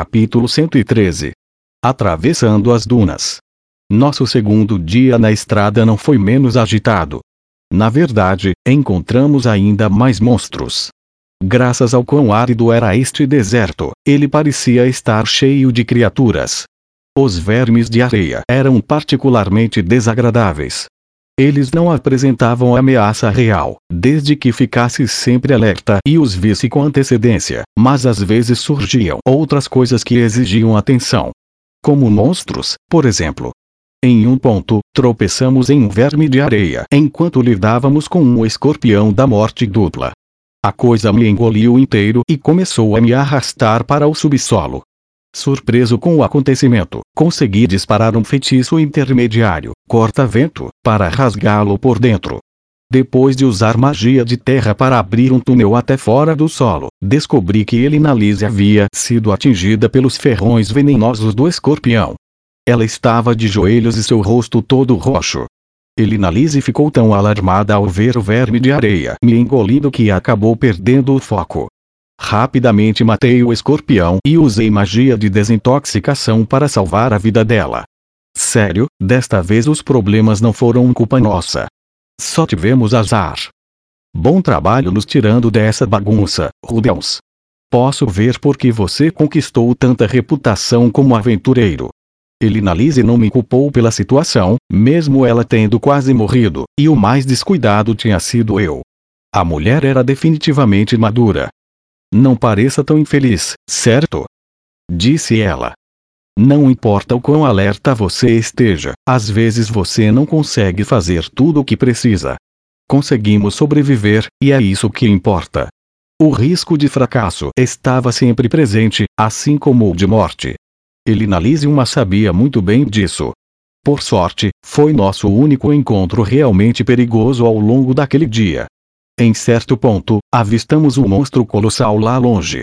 Capítulo 113 Atravessando as dunas. Nosso segundo dia na estrada não foi menos agitado. Na verdade, encontramos ainda mais monstros. Graças ao quão árido era este deserto, ele parecia estar cheio de criaturas. Os vermes de areia eram particularmente desagradáveis. Eles não apresentavam ameaça real, desde que ficasse sempre alerta e os visse com antecedência, mas às vezes surgiam outras coisas que exigiam atenção. Como monstros, por exemplo. Em um ponto, tropeçamos em um verme de areia enquanto lidávamos com um escorpião da morte dupla. A coisa me engoliu inteiro e começou a me arrastar para o subsolo. Surpreso com o acontecimento, consegui disparar um feitiço intermediário, corta-vento, para rasgá-lo por dentro. Depois de usar magia de terra para abrir um túnel até fora do solo, descobri que Elinalise havia sido atingida pelos ferrões venenosos do escorpião. Ela estava de joelhos e seu rosto todo roxo. Elinalise ficou tão alarmada ao ver o verme de areia me engolindo que acabou perdendo o foco. Rapidamente matei o escorpião e usei magia de desintoxicação para salvar a vida dela. Sério, desta vez os problemas não foram culpa nossa. Só tivemos azar. Bom trabalho nos tirando dessa bagunça, Rudels. Posso ver por que você conquistou tanta reputação como aventureiro. Elinalise não me culpou pela situação, mesmo ela tendo quase morrido, e o mais descuidado tinha sido eu. A mulher era definitivamente madura. Não pareça tão infeliz, certo? Disse ela. Não importa o quão alerta você esteja, às vezes você não consegue fazer tudo o que precisa. Conseguimos sobreviver, e é isso que importa. O risco de fracasso estava sempre presente, assim como o de morte. Elinalise uma sabia muito bem disso. Por sorte, foi nosso único encontro realmente perigoso ao longo daquele dia. Em certo ponto, avistamos um monstro colossal lá longe.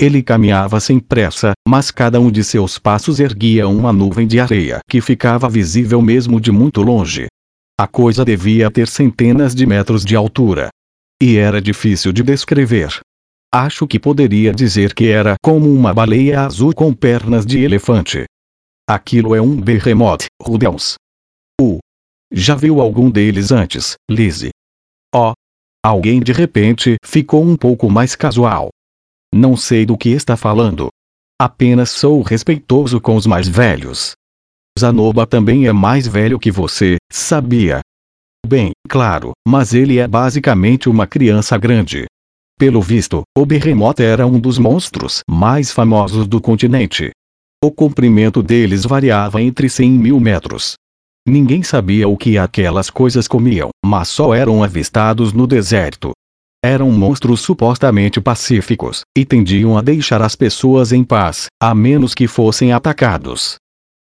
Ele caminhava sem pressa, mas cada um de seus passos erguia uma nuvem de areia que ficava visível mesmo de muito longe. A coisa devia ter centenas de metros de altura. E era difícil de descrever. Acho que poderia dizer que era como uma baleia azul com pernas de elefante. Aquilo é um behemoth, Rudels. Uh. Já viu algum deles antes, Lizzie? Oh. Alguém de repente ficou um pouco mais casual. Não sei do que está falando. Apenas sou respeitoso com os mais velhos. Zanoba também é mais velho que você, sabia? Bem, claro, mas ele é basicamente uma criança grande. Pelo visto, o Behemoth era um dos monstros mais famosos do continente. O comprimento deles variava entre 100 mil metros. Ninguém sabia o que aquelas coisas comiam, mas só eram avistados no deserto. Eram monstros supostamente pacíficos, e tendiam a deixar as pessoas em paz, a menos que fossem atacados.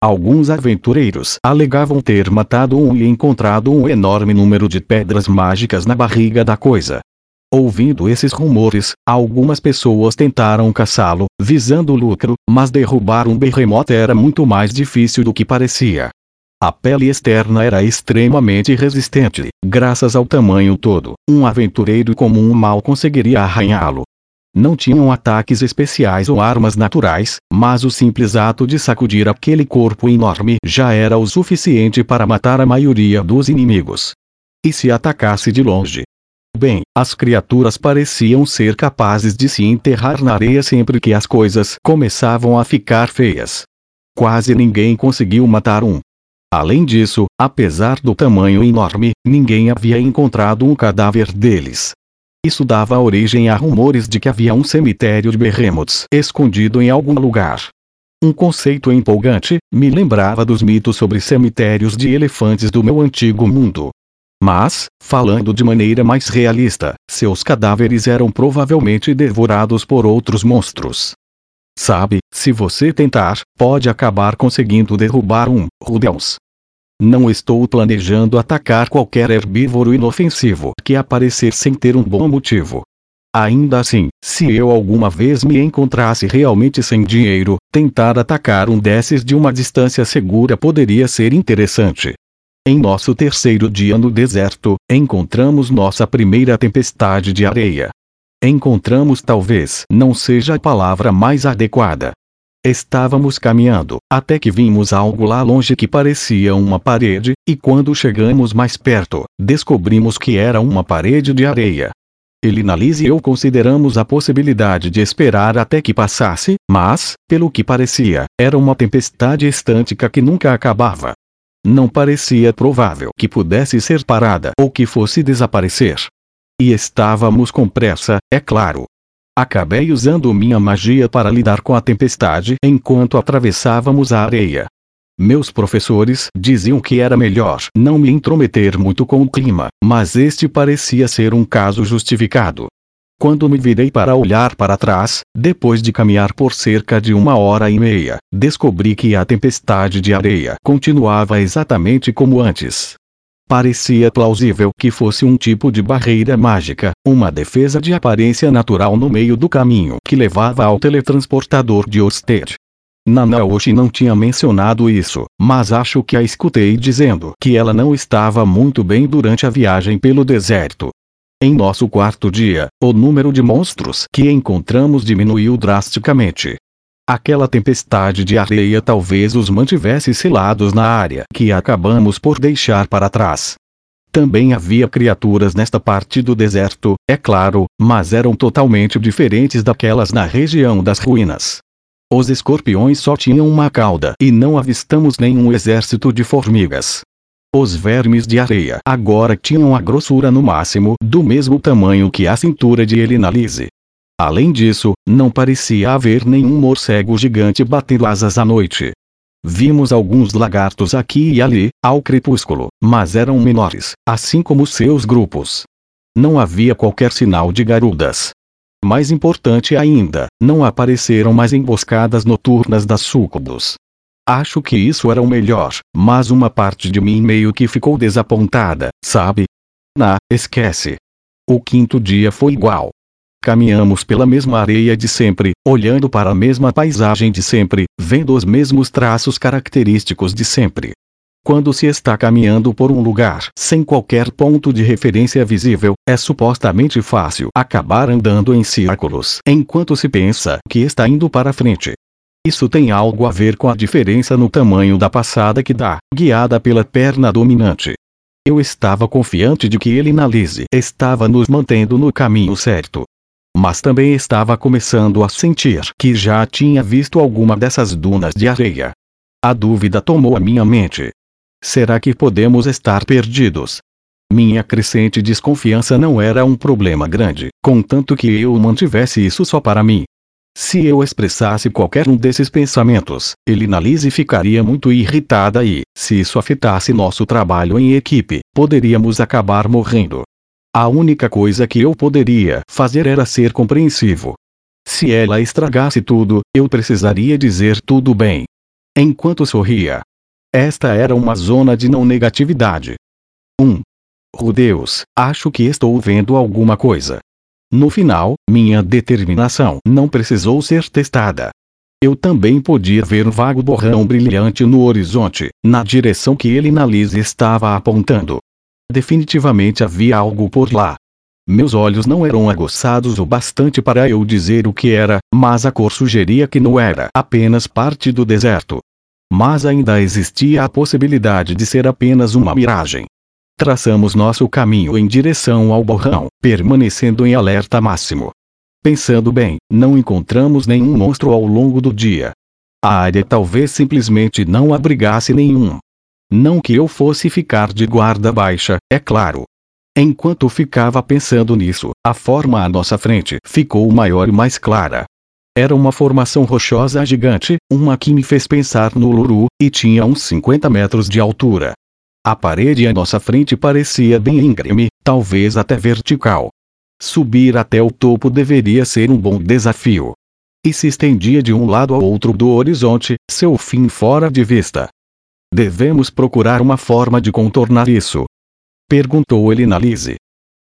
Alguns aventureiros alegavam ter matado um e encontrado um enorme número de pedras mágicas na barriga da coisa, Ouvindo esses rumores, algumas pessoas tentaram caçá-lo, visando lucro, mas derrubar um behemoth era muito mais difícil do que parecia. A pele externa era extremamente resistente, graças ao tamanho todo, um aventureiro comum mal conseguiria arranhá-lo. Não tinham ataques especiais ou armas naturais, mas o simples ato de sacudir aquele corpo enorme já era o suficiente para matar a maioria dos inimigos. E se atacasse de longe, Bem, as criaturas pareciam ser capazes de se enterrar na areia sempre que as coisas começavam a ficar feias. Quase ninguém conseguiu matar um. Além disso, apesar do tamanho enorme, ninguém havia encontrado um cadáver deles. Isso dava origem a rumores de que havia um cemitério de Behemoths escondido em algum lugar. Um conceito empolgante, me lembrava dos mitos sobre cemitérios de elefantes do meu antigo mundo. Mas, falando de maneira mais realista, seus cadáveres eram provavelmente devorados por outros monstros. Sabe, se você tentar, pode acabar conseguindo derrubar um Rudels. Não estou planejando atacar qualquer herbívoro inofensivo que aparecer sem ter um bom motivo. Ainda assim, se eu alguma vez me encontrasse realmente sem dinheiro, tentar atacar um desses de uma distância segura poderia ser interessante. Em nosso terceiro dia no deserto, encontramos nossa primeira tempestade de areia. Encontramos talvez não seja a palavra mais adequada. Estávamos caminhando, até que vimos algo lá longe que parecia uma parede, e quando chegamos mais perto, descobrimos que era uma parede de areia. Elinalise e eu consideramos a possibilidade de esperar até que passasse, mas, pelo que parecia, era uma tempestade estântica que nunca acabava. Não parecia provável que pudesse ser parada ou que fosse desaparecer. E estávamos com pressa, é claro. Acabei usando minha magia para lidar com a tempestade enquanto atravessávamos a areia. Meus professores diziam que era melhor não me intrometer muito com o clima, mas este parecia ser um caso justificado. Quando me virei para olhar para trás, depois de caminhar por cerca de uma hora e meia, descobri que a tempestade de areia continuava exatamente como antes. Parecia plausível que fosse um tipo de barreira mágica, uma defesa de aparência natural no meio do caminho que levava ao teletransportador de Orsted. Nanaoshi não tinha mencionado isso, mas acho que a escutei dizendo que ela não estava muito bem durante a viagem pelo deserto. Em nosso quarto dia, o número de monstros que encontramos diminuiu drasticamente. Aquela tempestade de areia talvez os mantivesse selados na área que acabamos por deixar para trás. Também havia criaturas nesta parte do deserto, é claro, mas eram totalmente diferentes daquelas na região das ruínas. Os escorpiões só tinham uma cauda e não avistamos nenhum exército de formigas. Os vermes de areia agora tinham a grossura no máximo do mesmo tamanho que a cintura de Elinalise. Além disso, não parecia haver nenhum morcego gigante batendo asas à noite. Vimos alguns lagartos aqui e ali, ao crepúsculo, mas eram menores, assim como seus grupos. Não havia qualquer sinal de garudas. Mais importante ainda, não apareceram mais emboscadas noturnas das súcubos. Acho que isso era o melhor, mas uma parte de mim meio que ficou desapontada, sabe? Na, esquece. O quinto dia foi igual. Caminhamos pela mesma areia de sempre, olhando para a mesma paisagem de sempre, vendo os mesmos traços característicos de sempre. Quando se está caminhando por um lugar sem qualquer ponto de referência visível, é supostamente fácil acabar andando em círculos enquanto se pensa que está indo para frente. Isso tem algo a ver com a diferença no tamanho da passada que dá, guiada pela perna dominante. Eu estava confiante de que ele na Lise estava nos mantendo no caminho certo mas também estava começando a sentir que já tinha visto alguma dessas dunas de areia. A dúvida tomou a minha mente. Será que podemos estar perdidos? Minha crescente desconfiança não era um problema grande, contanto que eu mantivesse isso só para mim. Se eu expressasse qualquer um desses pensamentos, Elinalise ficaria muito irritada e, se isso afetasse nosso trabalho em equipe, poderíamos acabar morrendo. A única coisa que eu poderia fazer era ser compreensivo. Se ela estragasse tudo, eu precisaria dizer tudo bem. Enquanto sorria. Esta era uma zona de não negatividade. 1. Um. Oh Deus, acho que estou vendo alguma coisa. No final, minha determinação não precisou ser testada. Eu também podia ver um vago borrão brilhante no horizonte, na direção que ele na Liz estava apontando. Definitivamente havia algo por lá. Meus olhos não eram aguçados o bastante para eu dizer o que era, mas a cor sugeria que não era apenas parte do deserto. Mas ainda existia a possibilidade de ser apenas uma miragem. Traçamos nosso caminho em direção ao borrão, permanecendo em alerta máximo. Pensando bem, não encontramos nenhum monstro ao longo do dia. A área talvez simplesmente não abrigasse nenhum. Não que eu fosse ficar de guarda baixa, é claro. Enquanto ficava pensando nisso, a forma à nossa frente ficou maior e mais clara. Era uma formação rochosa gigante, uma que me fez pensar no Luru, e tinha uns 50 metros de altura. A parede à nossa frente parecia bem íngreme, talvez até vertical. Subir até o topo deveria ser um bom desafio. E se estendia de um lado ao outro do horizonte, seu fim fora de vista. Devemos procurar uma forma de contornar isso. Perguntou ele na Lise.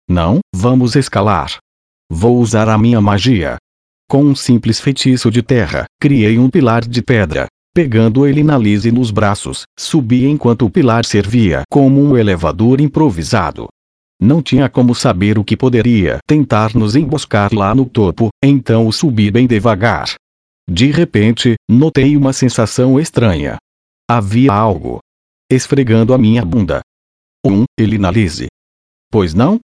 Não, vamos escalar. Vou usar a minha magia. Com um simples feitiço de terra, criei um pilar de pedra. Pegando ele na Lise nos braços, subi enquanto o pilar servia como um elevador improvisado. Não tinha como saber o que poderia tentar nos emboscar lá no topo, então subi bem devagar. De repente, notei uma sensação estranha. Havia algo esfregando a minha bunda. Um, ele analise. Pois não?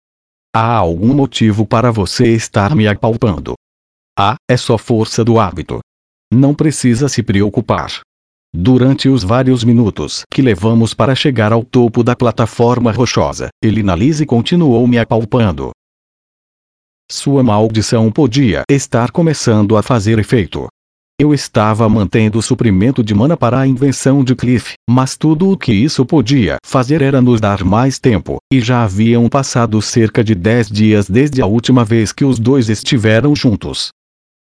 Há algum motivo para você estar me apalpando? Ah, é só força do hábito. Não precisa se preocupar. Durante os vários minutos que levamos para chegar ao topo da plataforma rochosa, Elinalise continuou me apalpando. Sua maldição podia estar começando a fazer efeito. Eu estava mantendo o suprimento de mana para a invenção de Cliff, mas tudo o que isso podia fazer era nos dar mais tempo, e já haviam passado cerca de 10 dias desde a última vez que os dois estiveram juntos.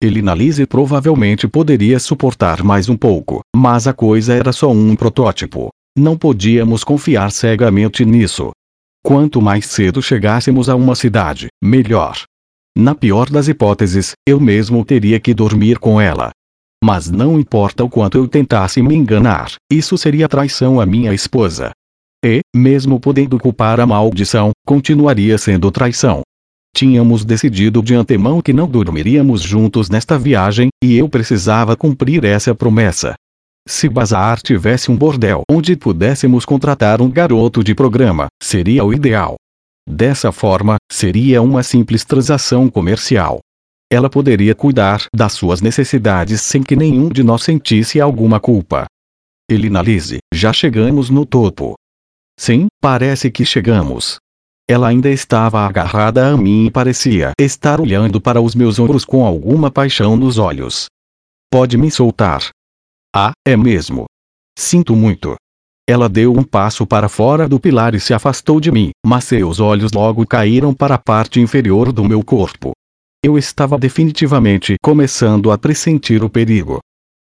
Elinalise provavelmente poderia suportar mais um pouco, mas a coisa era só um protótipo. Não podíamos confiar cegamente nisso. Quanto mais cedo chegássemos a uma cidade, melhor. Na pior das hipóteses, eu mesmo teria que dormir com ela. Mas não importa o quanto eu tentasse me enganar, isso seria traição à minha esposa. E, mesmo podendo culpar a maldição, continuaria sendo traição. Tínhamos decidido de antemão que não dormiríamos juntos nesta viagem, e eu precisava cumprir essa promessa. Se Bazar tivesse um bordel onde pudéssemos contratar um garoto de programa, seria o ideal. Dessa forma, seria uma simples transação comercial. Ela poderia cuidar das suas necessidades sem que nenhum de nós sentisse alguma culpa. Elinalise, já chegamos no topo. Sim, parece que chegamos. Ela ainda estava agarrada a mim e parecia estar olhando para os meus ombros com alguma paixão nos olhos. Pode me soltar. Ah, é mesmo. Sinto muito. Ela deu um passo para fora do pilar e se afastou de mim, mas seus olhos logo caíram para a parte inferior do meu corpo. Eu estava definitivamente começando a pressentir o perigo.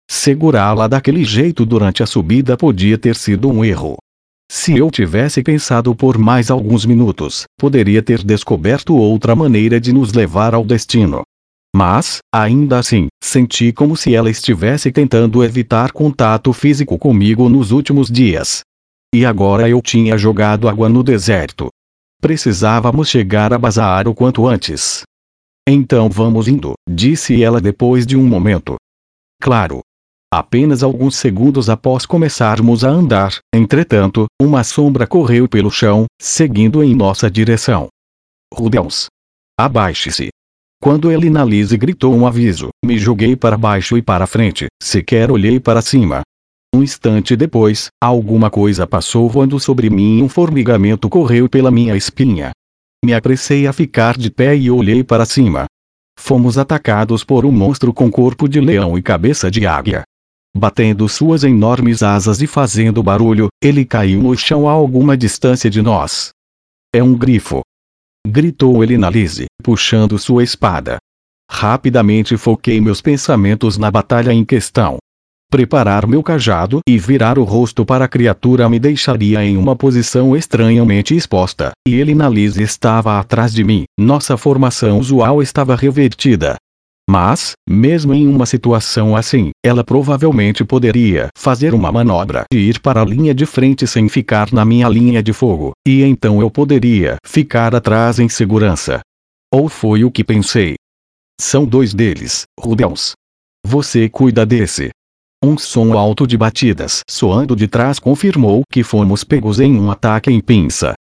Segurá-la daquele jeito durante a subida podia ter sido um erro. Se eu tivesse pensado por mais alguns minutos, poderia ter descoberto outra maneira de nos levar ao destino. Mas, ainda assim, senti como se ela estivesse tentando evitar contato físico comigo nos últimos dias. E agora eu tinha jogado água no deserto. Precisávamos chegar a Bazar o quanto antes. Então vamos indo, disse ela depois de um momento. Claro, Apenas alguns segundos após começarmos a andar, entretanto, uma sombra correu pelo chão, seguindo em nossa direção. Rudels! Abaixe-se! Quando Elinalise gritou um aviso, me joguei para baixo e para frente, sequer olhei para cima. Um instante depois, alguma coisa passou voando sobre mim e um formigamento correu pela minha espinha. Me apressei a ficar de pé e olhei para cima. Fomos atacados por um monstro com corpo de leão e cabeça de águia. Batendo suas enormes asas e fazendo barulho, ele caiu no chão a alguma distância de nós. É um grifo. Gritou ele na Lise, puxando sua espada. Rapidamente foquei meus pensamentos na batalha em questão. Preparar meu cajado e virar o rosto para a criatura me deixaria em uma posição estranhamente exposta, e ele na Lise estava atrás de mim. Nossa formação usual estava revertida, mas, mesmo em uma situação assim, ela provavelmente poderia fazer uma manobra de ir para a linha de frente sem ficar na minha linha de fogo, e então eu poderia ficar atrás em segurança. Ou foi o que pensei. São dois deles, Rubens. Você cuida desse. Um som alto de batidas soando de trás confirmou que fomos pegos em um ataque em pinça.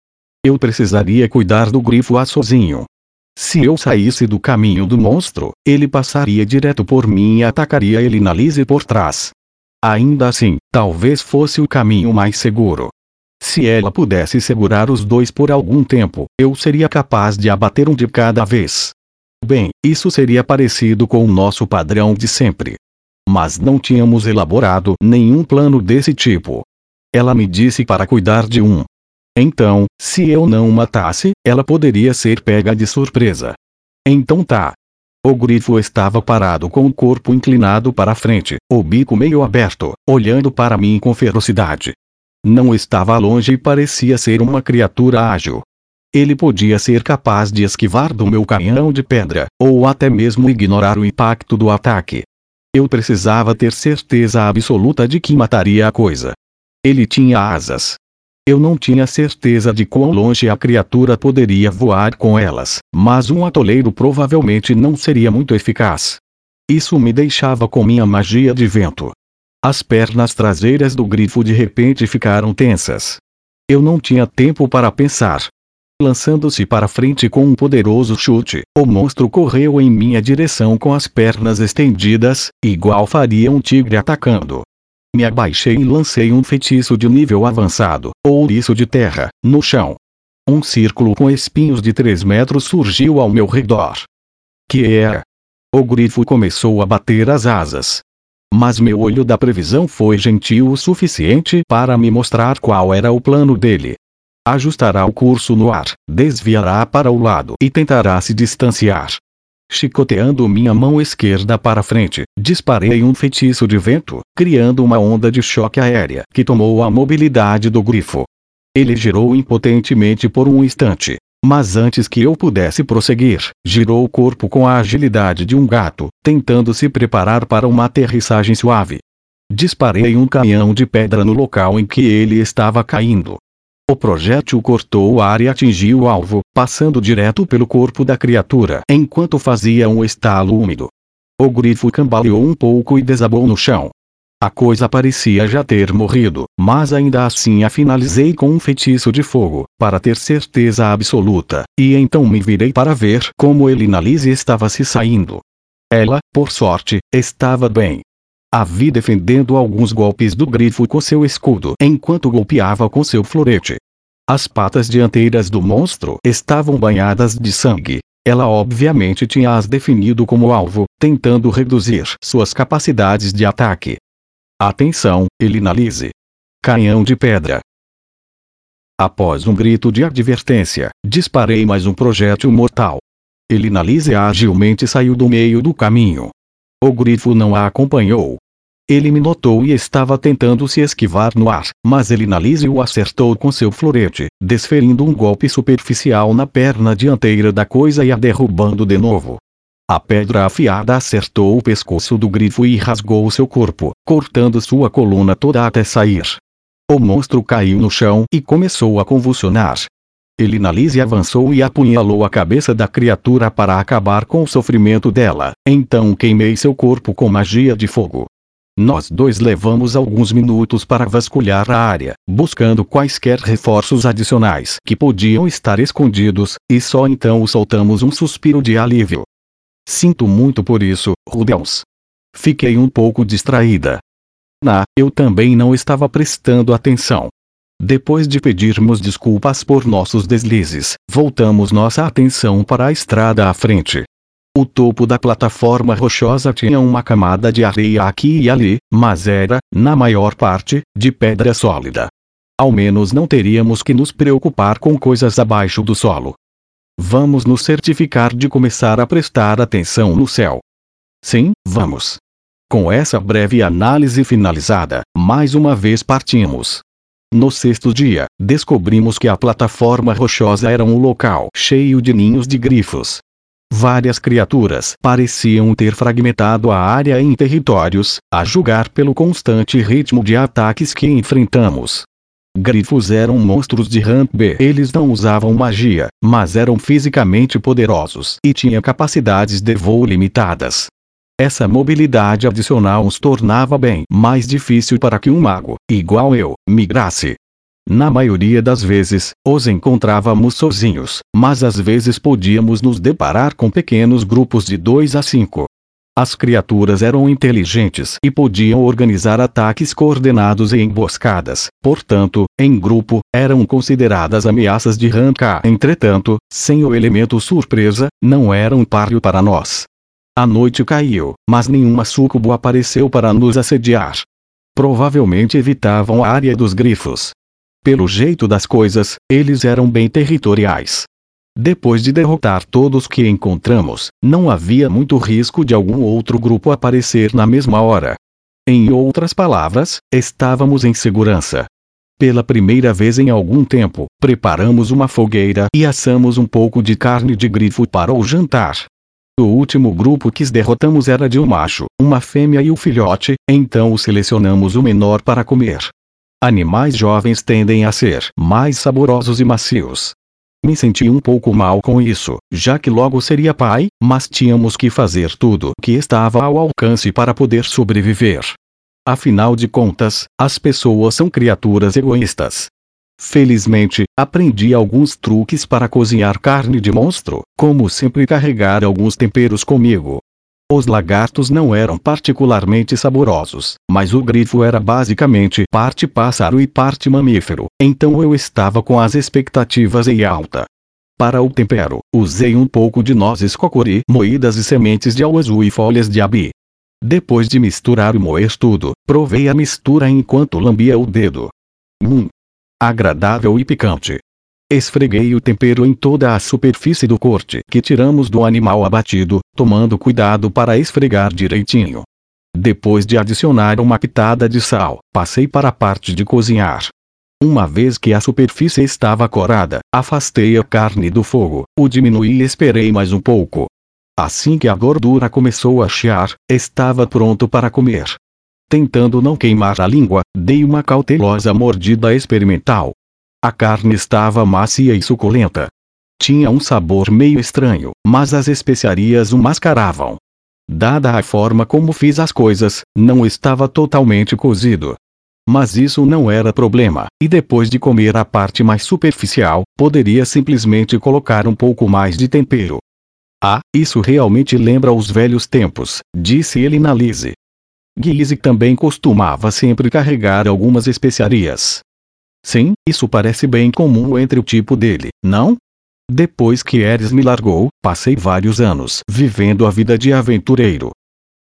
Eu precisaria cuidar do grifo a sozinho. Se eu saísse do caminho do monstro, ele passaria direto por mim e atacaria ele na Lise por trás. Ainda assim, talvez fosse o caminho mais seguro. Se ela pudesse segurar os dois por algum tempo, eu seria capaz de abater um de cada vez. Bem, isso seria parecido com o nosso padrão de sempre. Mas não tínhamos elaborado nenhum plano desse tipo. Ela me disse para cuidar de um, então, se eu não matasse, ela poderia ser pega de surpresa. Então tá. O grifo estava parado com o corpo inclinado para frente, o bico meio aberto, olhando para mim com ferocidade. Não estava longe e parecia ser uma criatura ágil. Ele podia ser capaz de esquivar do meu canhão de pedra, ou até mesmo ignorar o impacto do ataque. Eu precisava ter certeza absoluta de que mataria a coisa. Ele tinha asas, eu não tinha certeza de quão longe a criatura poderia voar com elas, mas um atoleiro provavelmente não seria muito eficaz. Isso me deixava com minha magia de vento. As pernas traseiras do grifo de repente ficaram tensas. Eu não tinha tempo para pensar. Lançando-se para frente com um poderoso chute, o monstro correu em minha direção com as pernas estendidas, igual faria um tigre atacando. Me abaixei e lancei um feitiço de nível avançado, ouriço de terra, no chão. Um círculo com espinhos de 3 metros surgiu ao meu redor. Que era? O grifo começou a bater as asas. Mas meu olho da previsão foi gentil o suficiente para me mostrar qual era o plano dele. Ajustará o curso no ar, desviará para o lado e tentará se distanciar. Chicoteando minha mão esquerda para frente, disparei um feitiço de vento, criando uma onda de choque aérea que tomou a mobilidade do grifo. Ele girou impotentemente por um instante. Mas antes que eu pudesse prosseguir, girou o corpo com a agilidade de um gato, tentando se preparar para uma aterrissagem suave. Disparei um canhão de pedra no local em que ele estava caindo. O projétil cortou o ar e atingiu o alvo, passando direto pelo corpo da criatura enquanto fazia um estalo úmido. O grifo cambaleou um pouco e desabou no chão. A coisa parecia já ter morrido, mas ainda assim a finalizei com um feitiço de fogo, para ter certeza absoluta, e então me virei para ver como Elinalise estava se saindo. Ela, por sorte, estava bem, a vi defendendo alguns golpes do grifo com seu escudo enquanto golpeava com seu florete. As patas dianteiras do monstro estavam banhadas de sangue. Ela obviamente tinha as definido como alvo, tentando reduzir suas capacidades de ataque. Atenção, Elinalise. Canhão de pedra. Após um grito de advertência, disparei mais um projétil mortal. Elinalise agilmente saiu do meio do caminho. O grifo não a acompanhou, ele me notou e estava tentando se esquivar no ar, mas Elinalise o acertou com seu florete, desferindo um golpe superficial na perna dianteira da coisa e a derrubando de novo. A pedra afiada acertou o pescoço do grifo e rasgou seu corpo, cortando sua coluna toda até sair. O monstro caiu no chão e começou a convulsionar. Elinalise avançou e apunhalou a cabeça da criatura para acabar com o sofrimento dela, então queimei seu corpo com magia de fogo. Nós dois levamos alguns minutos para vasculhar a área, buscando quaisquer reforços adicionais que podiam estar escondidos, e só então soltamos um suspiro de alívio. Sinto muito por isso, Rubens. Fiquei um pouco distraída. Na, eu também não estava prestando atenção. Depois de pedirmos desculpas por nossos deslizes, voltamos nossa atenção para a estrada à frente. O topo da plataforma rochosa tinha uma camada de areia aqui e ali, mas era, na maior parte, de pedra sólida. Ao menos não teríamos que nos preocupar com coisas abaixo do solo. Vamos nos certificar de começar a prestar atenção no céu. Sim, vamos. Com essa breve análise finalizada, mais uma vez partimos. No sexto dia, descobrimos que a plataforma rochosa era um local cheio de ninhos de grifos, Várias criaturas pareciam ter fragmentado a área em territórios, a julgar pelo constante ritmo de ataques que enfrentamos. Grifos eram monstros de Ramp B. Eles não usavam magia, mas eram fisicamente poderosos e tinham capacidades de voo limitadas. Essa mobilidade adicional os tornava bem mais difícil para que um mago, igual eu, migrasse. Na maioria das vezes, os encontrávamos sozinhos, mas às vezes podíamos nos deparar com pequenos grupos de dois a cinco. As criaturas eram inteligentes e podiam organizar ataques coordenados e emboscadas, portanto, em grupo, eram consideradas ameaças de Ranka. Entretanto, sem o elemento surpresa, não eram páreo para nós. A noite caiu, mas nenhuma sucubo apareceu para nos assediar. Provavelmente evitavam a área dos grifos, pelo jeito das coisas, eles eram bem territoriais. Depois de derrotar todos que encontramos, não havia muito risco de algum outro grupo aparecer na mesma hora. Em outras palavras, estávamos em segurança. Pela primeira vez em algum tempo, preparamos uma fogueira e assamos um pouco de carne de grifo para o jantar. O último grupo que derrotamos era de um macho, uma fêmea e o filhote, então selecionamos o menor para comer. Animais jovens tendem a ser mais saborosos e macios. Me senti um pouco mal com isso, já que logo seria pai, mas tínhamos que fazer tudo que estava ao alcance para poder sobreviver. Afinal de contas, as pessoas são criaturas egoístas. Felizmente, aprendi alguns truques para cozinhar carne de monstro, como sempre carregar alguns temperos comigo. Os lagartos não eram particularmente saborosos, mas o grifo era basicamente parte pássaro e parte mamífero, então eu estava com as expectativas em alta. Para o tempero, usei um pouco de nozes cocori moídas e sementes de auazu e folhas de abi. Depois de misturar e moer tudo, provei a mistura enquanto lambia o dedo. Hum! Agradável e picante. Esfreguei o tempero em toda a superfície do corte que tiramos do animal abatido, tomando cuidado para esfregar direitinho. Depois de adicionar uma pitada de sal, passei para a parte de cozinhar. Uma vez que a superfície estava corada, afastei a carne do fogo, o diminuí e esperei mais um pouco. Assim que a gordura começou a chiar, estava pronto para comer. Tentando não queimar a língua, dei uma cautelosa mordida experimental. A carne estava macia e suculenta. Tinha um sabor meio estranho, mas as especiarias o mascaravam. Dada a forma como fiz as coisas, não estava totalmente cozido. Mas isso não era problema, e depois de comer a parte mais superficial, poderia simplesmente colocar um pouco mais de tempero. Ah, isso realmente lembra os velhos tempos, disse ele na Lise. Guise também costumava sempre carregar algumas especiarias. Sim, isso parece bem comum entre o tipo dele, não? Depois que Eres me largou, passei vários anos vivendo a vida de aventureiro.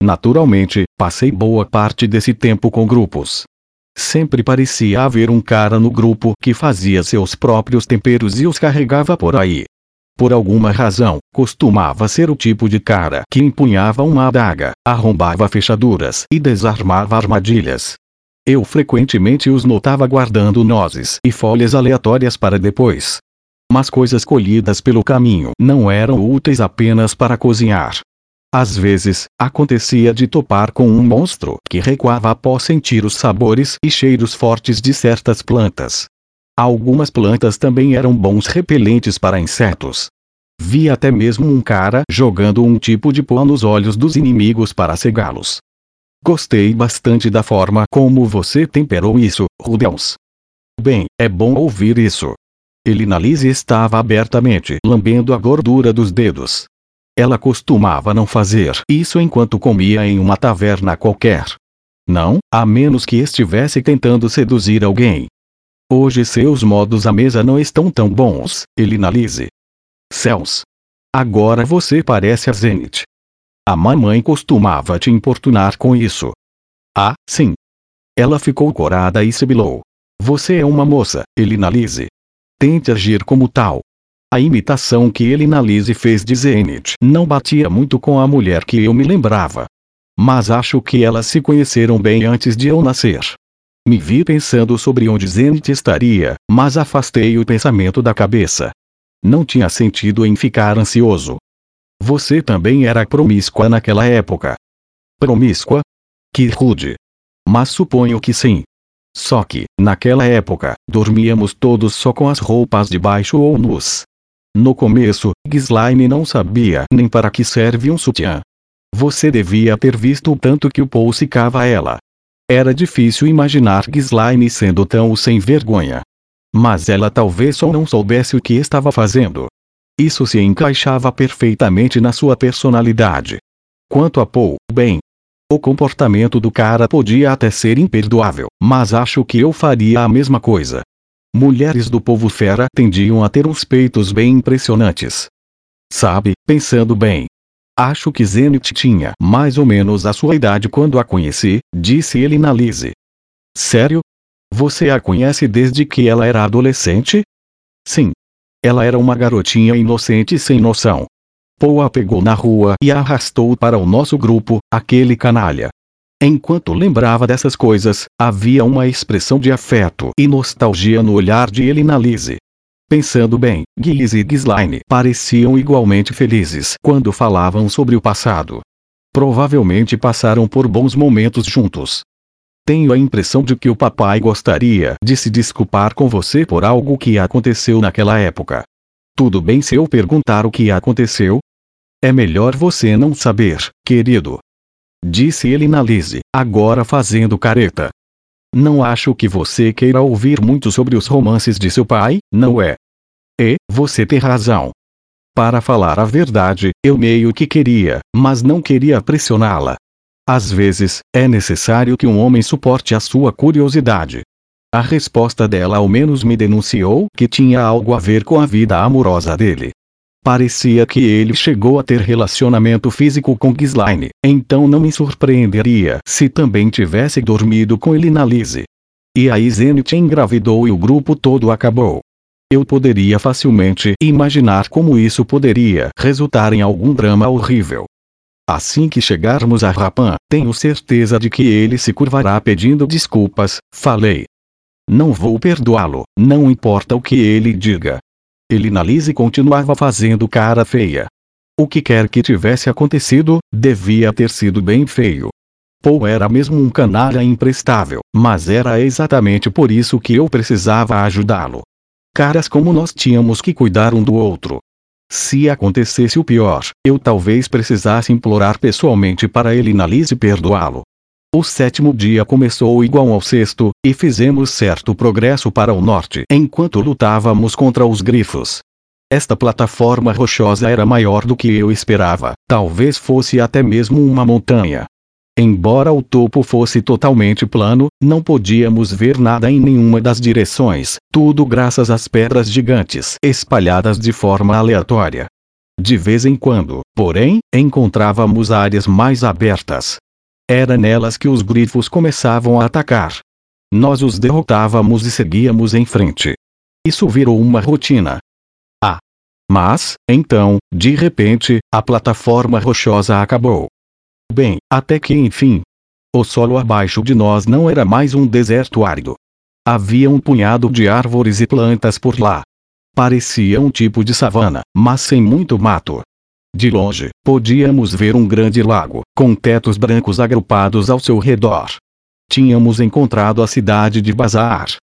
Naturalmente, passei boa parte desse tempo com grupos. Sempre parecia haver um cara no grupo que fazia seus próprios temperos e os carregava por aí. Por alguma razão, costumava ser o tipo de cara que empunhava uma adaga, arrombava fechaduras e desarmava armadilhas. Eu frequentemente os notava guardando nozes e folhas aleatórias para depois. Mas coisas colhidas pelo caminho não eram úteis apenas para cozinhar. Às vezes, acontecia de topar com um monstro que recuava após sentir os sabores e cheiros fortes de certas plantas. Algumas plantas também eram bons repelentes para insetos. Vi até mesmo um cara jogando um tipo de pó nos olhos dos inimigos para cegá-los. Gostei bastante da forma como você temperou isso, Rudels. Bem, é bom ouvir isso. Elinalise estava abertamente lambendo a gordura dos dedos. Ela costumava não fazer isso enquanto comia em uma taverna qualquer. Não, a menos que estivesse tentando seduzir alguém. Hoje seus modos à mesa não estão tão bons, Elinalise. Céus! Agora você parece a Zenith. A mamãe costumava te importunar com isso. Ah, sim. Ela ficou corada e sibilou. Você é uma moça, Elinalise. Tente agir como tal. A imitação que Elinalise fez de Zenith não batia muito com a mulher que eu me lembrava. Mas acho que elas se conheceram bem antes de eu nascer. Me vi pensando sobre onde Zenith estaria, mas afastei o pensamento da cabeça. Não tinha sentido em ficar ansioso. Você também era promíscua naquela época. Promíscua? Que rude. Mas suponho que sim. Só que, naquela época, dormíamos todos só com as roupas de baixo ou nus. No começo, Ghislaine não sabia nem para que serve um sutiã. Você devia ter visto o tanto que o Paul secava ela. Era difícil imaginar Ghislaine sendo tão sem vergonha. Mas ela talvez só não soubesse o que estava fazendo. Isso se encaixava perfeitamente na sua personalidade. Quanto a Paul, bem. O comportamento do cara podia até ser imperdoável, mas acho que eu faria a mesma coisa. Mulheres do povo fera tendiam a ter uns peitos bem impressionantes. Sabe, pensando bem. Acho que Zenith tinha mais ou menos a sua idade quando a conheci, disse ele na Lise. Sério? Você a conhece desde que ela era adolescente? Sim, ela era uma garotinha inocente sem noção. Poe a pegou na rua e a arrastou para o nosso grupo, aquele canalha. Enquanto lembrava dessas coisas, havia uma expressão de afeto e nostalgia no olhar de Elinalise. Pensando bem, Giz e Ghislaine pareciam igualmente felizes quando falavam sobre o passado. Provavelmente passaram por bons momentos juntos. Tenho a impressão de que o papai gostaria de se desculpar com você por algo que aconteceu naquela época. Tudo bem se eu perguntar o que aconteceu? É melhor você não saber, querido. Disse ele na Lise, agora fazendo careta. Não acho que você queira ouvir muito sobre os romances de seu pai, não é? E, você tem razão. Para falar a verdade, eu meio que queria, mas não queria pressioná-la. Às vezes, é necessário que um homem suporte a sua curiosidade. A resposta dela ao menos me denunciou que tinha algo a ver com a vida amorosa dele. Parecia que ele chegou a ter relacionamento físico com Ghislaine, então não me surpreenderia se também tivesse dormido com ele na Lise. E a Zenith engravidou e o grupo todo acabou. Eu poderia facilmente imaginar como isso poderia resultar em algum drama horrível. Assim que chegarmos a Rapan, tenho certeza de que ele se curvará pedindo desculpas, falei. Não vou perdoá-lo, não importa o que ele diga. Ele na Lise continuava fazendo cara feia. O que quer que tivesse acontecido, devia ter sido bem feio. Paul era mesmo um canalha imprestável, mas era exatamente por isso que eu precisava ajudá-lo. Caras como nós tínhamos que cuidar um do outro. Se acontecesse o pior, eu talvez precisasse implorar pessoalmente para ele na Lise perdoá-lo. O sétimo dia começou igual ao sexto, e fizemos certo progresso para o norte enquanto lutávamos contra os grifos. Esta plataforma rochosa era maior do que eu esperava, talvez fosse até mesmo uma montanha. Embora o topo fosse totalmente plano, não podíamos ver nada em nenhuma das direções, tudo graças às pedras gigantes espalhadas de forma aleatória. De vez em quando, porém, encontrávamos áreas mais abertas. Era nelas que os grifos começavam a atacar. Nós os derrotávamos e seguíamos em frente. Isso virou uma rotina. Ah! Mas, então, de repente, a plataforma rochosa acabou. Bem, até que enfim. O solo abaixo de nós não era mais um deserto árido. Havia um punhado de árvores e plantas por lá. Parecia um tipo de savana, mas sem muito mato. De longe, podíamos ver um grande lago, com tetos brancos agrupados ao seu redor. Tínhamos encontrado a cidade de Bazar,